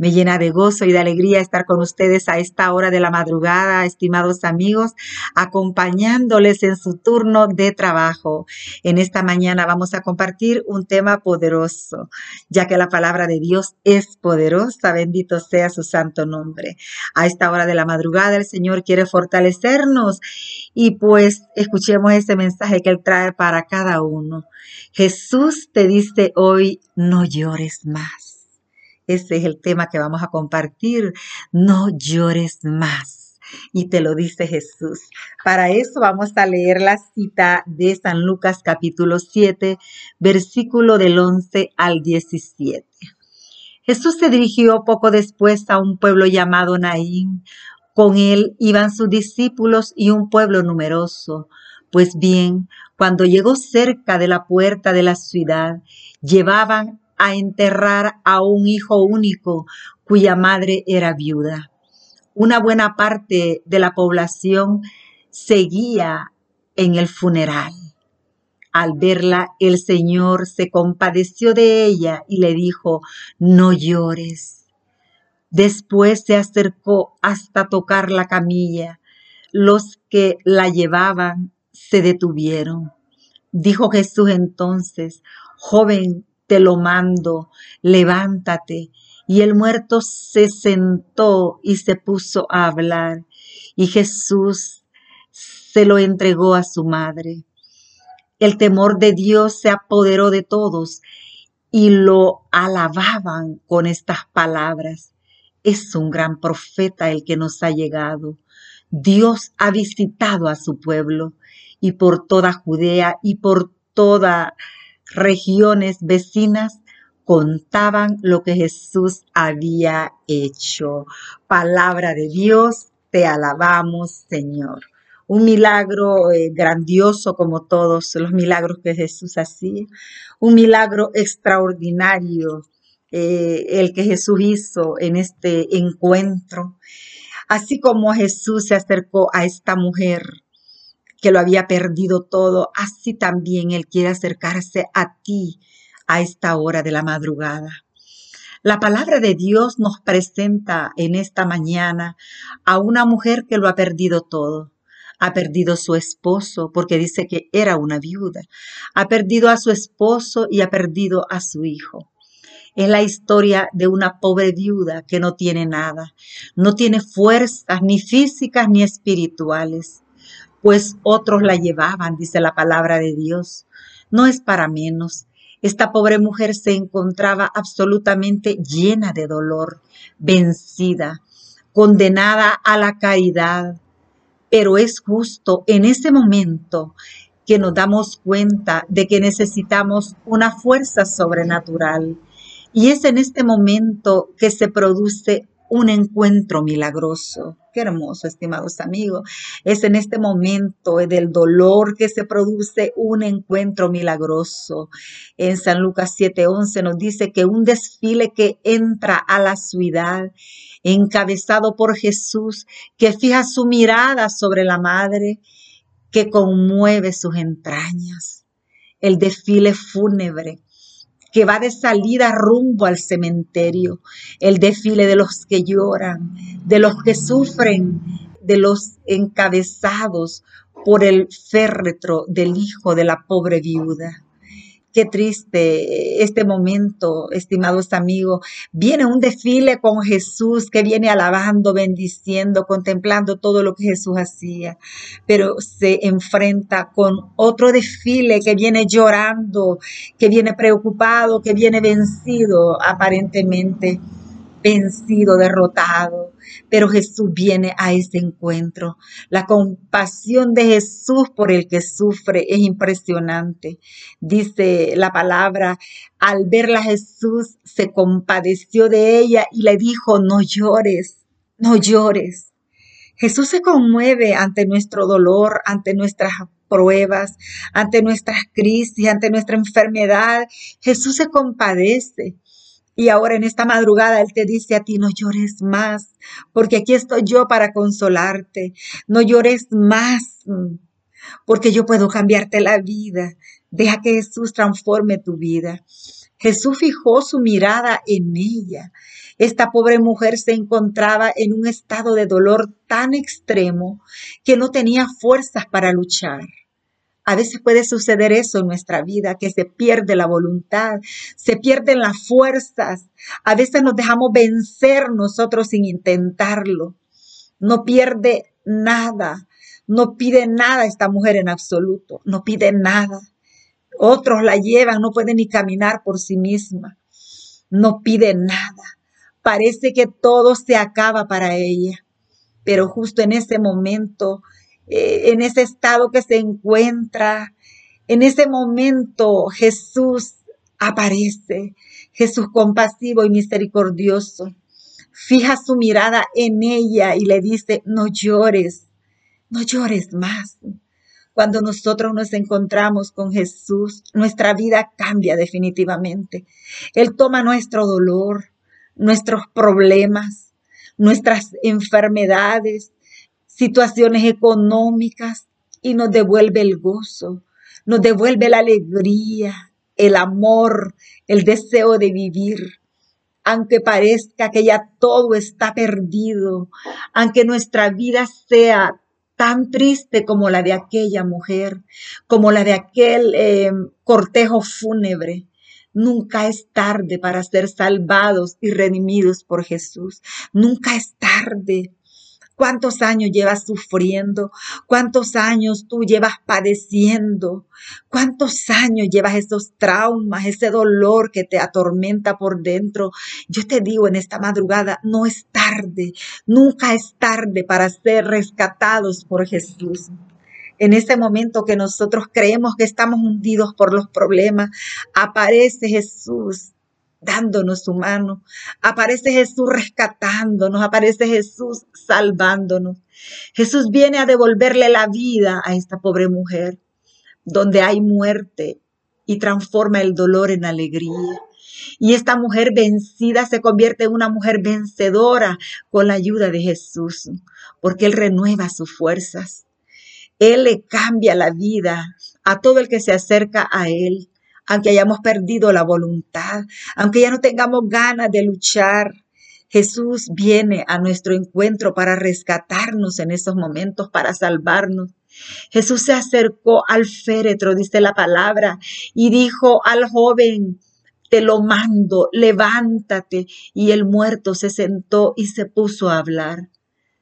Me llena de gozo y de alegría estar con ustedes a esta hora de la madrugada, estimados amigos, acompañándoles en su turno de trabajo. En esta mañana vamos a compartir un tema poderoso, ya que la palabra de Dios es poderosa, bendito sea su santo nombre. A esta hora de la madrugada el Señor quiere fortalecernos y pues escuchemos ese mensaje que Él trae para cada uno. Jesús te dice hoy, no llores más. Ese es el tema que vamos a compartir. No llores más. Y te lo dice Jesús. Para eso vamos a leer la cita de San Lucas capítulo 7, versículo del 11 al 17. Jesús se dirigió poco después a un pueblo llamado Naín. Con él iban sus discípulos y un pueblo numeroso. Pues bien, cuando llegó cerca de la puerta de la ciudad, llevaban a enterrar a un hijo único cuya madre era viuda. Una buena parte de la población seguía en el funeral. Al verla, el Señor se compadeció de ella y le dijo, no llores. Después se acercó hasta tocar la camilla. Los que la llevaban se detuvieron. Dijo Jesús entonces, joven, te lo mando, levántate. Y el muerto se sentó y se puso a hablar. Y Jesús se lo entregó a su madre. El temor de Dios se apoderó de todos y lo alababan con estas palabras. Es un gran profeta el que nos ha llegado. Dios ha visitado a su pueblo y por toda Judea y por toda regiones vecinas contaban lo que Jesús había hecho. Palabra de Dios, te alabamos, Señor. Un milagro eh, grandioso como todos los milagros que Jesús hacía. Un milagro extraordinario eh, el que Jesús hizo en este encuentro. Así como Jesús se acercó a esta mujer que lo había perdido todo, así también Él quiere acercarse a ti a esta hora de la madrugada. La palabra de Dios nos presenta en esta mañana a una mujer que lo ha perdido todo. Ha perdido su esposo porque dice que era una viuda. Ha perdido a su esposo y ha perdido a su hijo. Es la historia de una pobre viuda que no tiene nada. No tiene fuerzas ni físicas ni espirituales pues otros la llevaban, dice la palabra de Dios. No es para menos. Esta pobre mujer se encontraba absolutamente llena de dolor, vencida, condenada a la caridad. Pero es justo en ese momento que nos damos cuenta de que necesitamos una fuerza sobrenatural. Y es en este momento que se produce un encuentro milagroso. Qué hermoso, estimados amigos. Es en este momento del dolor que se produce un encuentro milagroso. En San Lucas 7:11 nos dice que un desfile que entra a la ciudad, encabezado por Jesús, que fija su mirada sobre la madre, que conmueve sus entrañas. El desfile fúnebre que va de salida rumbo al cementerio, el desfile de los que lloran, de los que sufren, de los encabezados por el féretro del hijo de la pobre viuda. Qué triste este momento, estimados amigos. Viene un desfile con Jesús que viene alabando, bendiciendo, contemplando todo lo que Jesús hacía, pero se enfrenta con otro desfile que viene llorando, que viene preocupado, que viene vencido aparentemente vencido, derrotado, pero Jesús viene a ese encuentro. La compasión de Jesús por el que sufre es impresionante. Dice la palabra, al verla Jesús se compadeció de ella y le dijo, no llores, no llores. Jesús se conmueve ante nuestro dolor, ante nuestras pruebas, ante nuestras crisis, ante nuestra enfermedad. Jesús se compadece Y ahora en esta madrugada Él te dice a ti, no llores más, porque aquí estoy yo para consolarte. No llores más, porque yo puedo cambiarte la vida. Deja que Jesús transforme tu vida. Jesús fijó su mirada en ella. Esta pobre mujer se encontraba en un estado de dolor tan extremo que no tenía fuerzas para luchar. A veces puede suceder eso en nuestra vida, que se pierde la voluntad, se pierden las fuerzas. A veces nos dejamos vencer nosotros sin intentarlo. No pierde nada, no pide nada esta mujer en absoluto, no pide nada. Otros la llevan, no puede ni caminar por sí misma, no pide nada. Parece que todo se acaba para ella, pero justo en ese momento eh, en ese estado que se encuentra. En ese momento Jesús aparece, Jesús compasivo y misericordioso. Fija su mirada en ella y le dice, no llores, no llores más. Cuando nosotros nos encontramos con Jesús, nuestra vida cambia definitivamente. Él toma nuestro dolor, nuestros problemas, nuestras enfermedades, situaciones económicas y nos devuelve el gozo, nos devuelve la alegría, el amor, el deseo de vivir. Aunque parezca que ya todo está perdido, aunque nuestra vida sea tan triste como la de aquella mujer, como la de aquel eh, cortejo fúnebre, Nunca es tarde para ser salvados y redimidos por Jesús. Nunca es tarde. ¿Cuántos años llevas sufriendo? ¿Cuántos años tú llevas padeciendo? ¿Cuántos años llevas esos traumas, ese dolor que te atormenta por dentro? Yo te digo en esta madrugada, no es tarde, nunca es tarde para ser rescatados por Jesús en ese momento que nosotros creemos que estamos hundidos por los problemas, aparece Jesús dándonos su mano. Aparece Jesús rescatándonos, aparece Jesús salvándonos. Jesús viene a devolverle la vida a esta pobre mujer, donde hay muerte y transforma el dolor en alegría. Y esta mujer vencida se convierte en una mujer vencedora con la ayuda de Jesús, porque Él renueva sus fuerzas. Él le cambia la vida a todo el que se acerca a Él aunque hayamos perdido la voluntad, aunque ya no tengamos ganas de luchar. Jesús viene a nuestro encuentro para rescatarnos en esos momentos, para salvarnos. Jesús se acercó al féretro, dice la palabra, y dijo al joven, te lo mando, levántate. Y el muerto se sentó y se puso a hablar.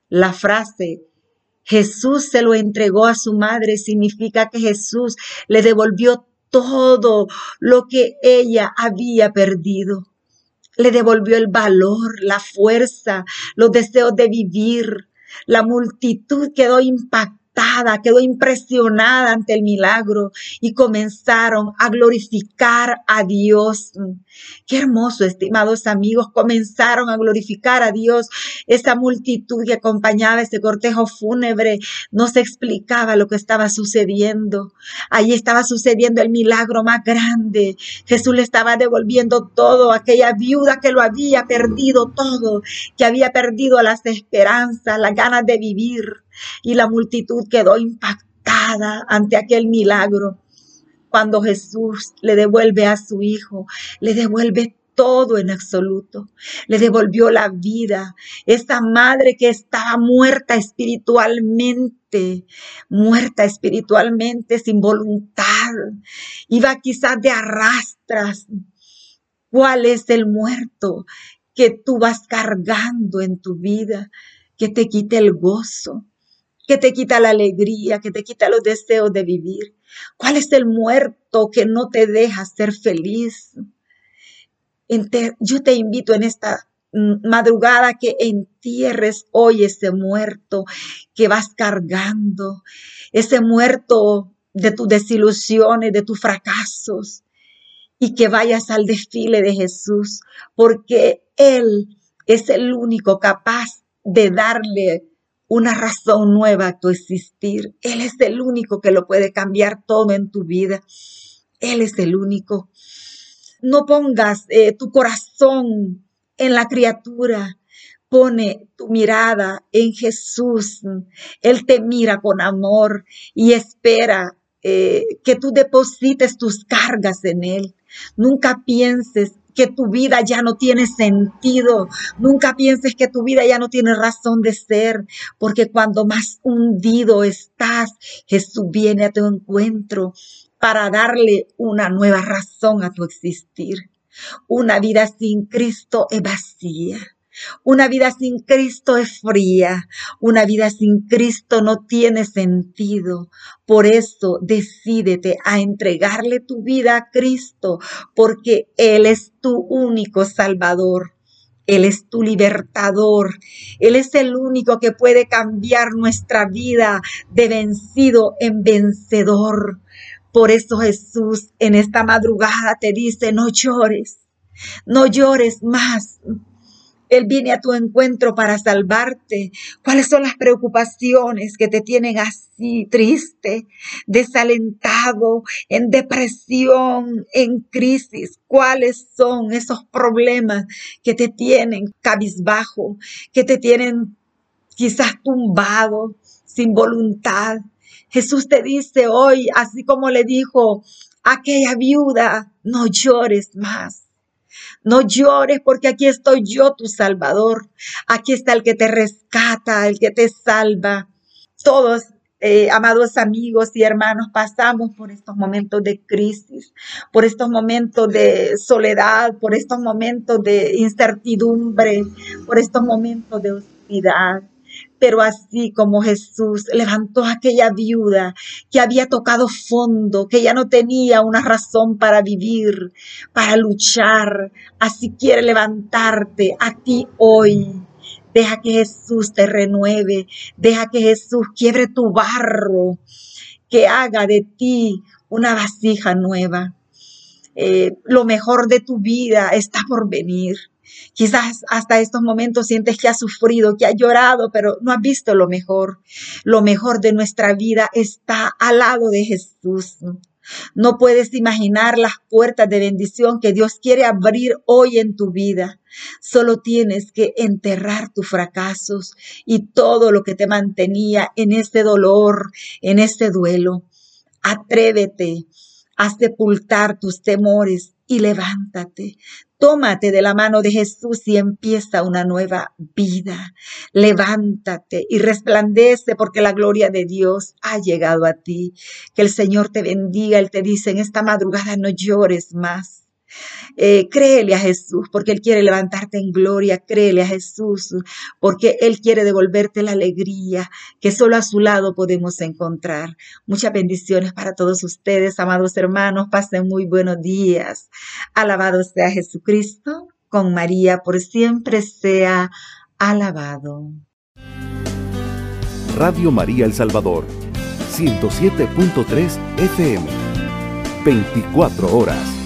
La frase, Jesús se lo entregó a su madre, significa que Jesús le devolvió todo lo que ella había perdido. Le devolvió el valor, la fuerza, los deseos de vivir. La multitud quedó impactada quedó impresionada ante el milagro y comenzaron a glorificar a Dios. Qué hermoso, estimados amigos, comenzaron a glorificar a Dios. Esa multitud que acompañaba ese cortejo fúnebre no se explicaba lo que estaba sucediendo. Allí estaba sucediendo el milagro más grande. Jesús le estaba devolviendo todo, aquella viuda que lo había perdido todo, que había perdido las esperanzas, las ganas de vivir y la multitud quedó impactada ante aquel milagro. Cuando Jesús le devuelve a su hijo, le devuelve todo en absoluto. Le devolvió la vida. Esa madre que estaba muerta espiritualmente, muerta espiritualmente, sin voluntad, iba quizás de arrastras. ¿Cuál es el muerto que tú vas cargando en tu vida, que te quite el gozo, que te quita la alegría, que te quita los deseos de vivir? ¿Cuál es el muerto que no te deja ser feliz? Yo te invito en esta madrugada que entierres hoy ese muerto que vas cargando, ese muerto de tus desilusiones, de tus fracasos, y que vayas al desfile de Jesús, porque Él es el único capaz de darle una razón nueva a tu existir. Él es el único que lo puede cambiar todo en tu vida. Él es el único. No pongas eh, tu corazón en la criatura. Pone tu mirada en Jesús. Él te mira con amor y espera eh, que tú deposites tus cargas en Él. Nunca pienses que tu vida ya no tiene sentido. Nunca pienses que tu vida ya no tiene razón de ser, porque cuando más hundido estás, Jesús viene a tu encuentro para darle una nueva razón a tu existir. Una vida sin Cristo es vacía. Una vida sin Cristo es fría. Una vida sin Cristo no tiene sentido. Por eso decídete a entregarle tu vida a Cristo, porque Él es tu único Salvador. Él es tu libertador. Él es el único que puede cambiar nuestra vida de vencido en vencedor. Por eso Jesús en esta madrugada te dice, no llores, no llores más. Él viene a tu encuentro para salvarte. ¿Cuáles son las preocupaciones que te tienen así triste, desalentado, en depresión, en crisis? ¿Cuáles son esos problemas que te tienen cabizbajo, que te tienen quizás tumbado, sin voluntad? Jesús te dice hoy, así como le dijo aquella viuda, no llores más no llores porque aquí estoy yo, tu Salvador. Aquí está el que te rescata, el que te salva. Todos, eh, amados amigos y hermanos, pasamos por estos momentos de crisis, por estos momentos de soledad, por estos momentos de incertidumbre, por estos momentos de oscuridad. Pero así como Jesús levantó a aquella viuda que había tocado fondo, que ya no tenía una razón para vivir, para luchar, así quiere levantarte a ti hoy. Deja que Jesús te renueve, deja que Jesús quiebre tu barro, que haga de ti una vasija nueva. Eh, lo mejor de tu vida está por venir. Quizás hasta estos momentos sientes que has sufrido, que has llorado, pero no has visto lo mejor. Lo mejor de nuestra vida está al lado de Jesús. No puedes imaginar las puertas de bendición que Dios quiere abrir hoy en tu vida. Solo tienes que enterrar tus fracasos y todo lo que te mantenía en este dolor, en este duelo. Atrévete a sepultar tus temores y levántate. Tómate de la mano de Jesús y empieza una nueva vida. Levántate y resplandece porque la gloria de Dios ha llegado a ti. Que el Señor te bendiga. Él te dice en esta madrugada no llores más. Eh, créele a Jesús porque Él quiere levantarte en gloria. Créele a Jesús porque Él quiere devolverte la alegría que solo a su lado podemos encontrar. Muchas bendiciones para todos ustedes, amados hermanos. Pasen muy buenos días. Alabado sea Jesucristo. Con María por siempre sea alabado. Radio María El Salvador, 107.3 FM, 24 horas.